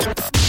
Podcast.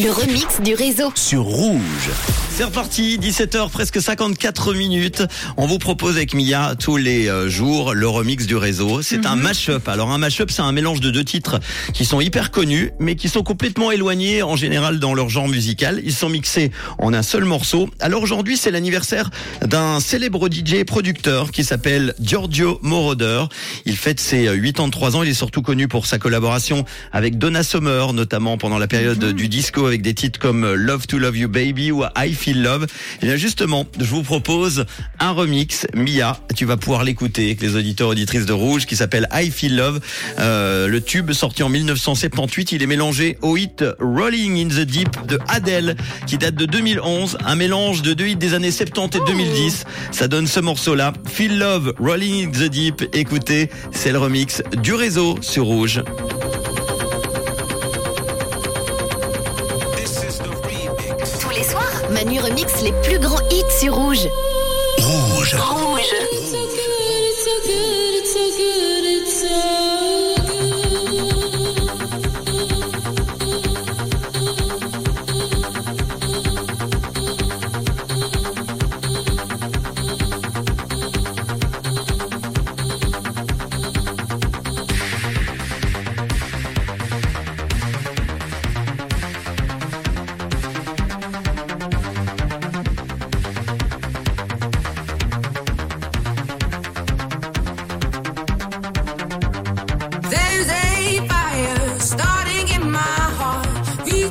Le remix du réseau. Sur Rouge. C'est reparti, 17h presque 54 minutes. On vous propose avec Mia tous les euh, jours le remix du réseau. C'est un mash-up. Alors un mash-up, c'est un mélange de deux titres qui sont hyper connus, mais qui sont complètement éloignés en général dans leur genre musical. Ils sont mixés en un seul morceau. Alors aujourd'hui, c'est l'anniversaire d'un célèbre DJ et producteur qui s'appelle Giorgio Moroder. Il fête ses 83 ans. Il est surtout connu pour sa collaboration avec Donna Summer, notamment pendant la période du disco avec des titres comme Love to Love You Baby ou I Feel Love. Et bien justement, je vous propose un remix. Mia, tu vas pouvoir l'écouter avec les auditeurs auditrices de Rouge qui s'appelle I Feel Love. Euh, le tube sorti en 1978, il est mélangé au hit Rolling in the Deep de Adele qui date de 2011. Un mélange de deux hits des années 70 et 2010. Ça donne ce morceau-là. Feel Love, Rolling in the Deep. Écoutez, c'est le remix du réseau sur Rouge. Manu remix les plus grands hits sur Rouge. Rouge. Rouge. It's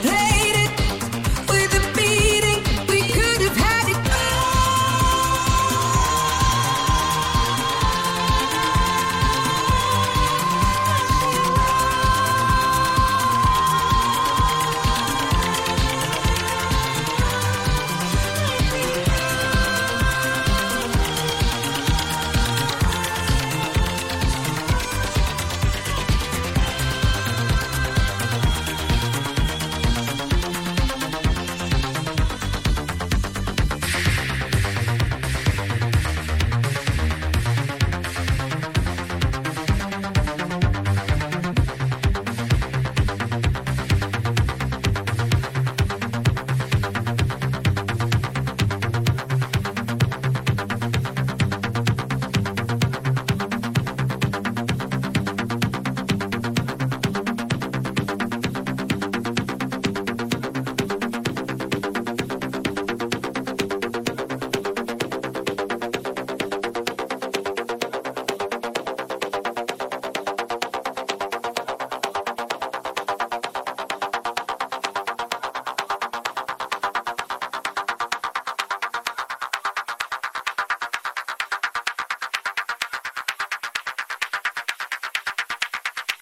Hey.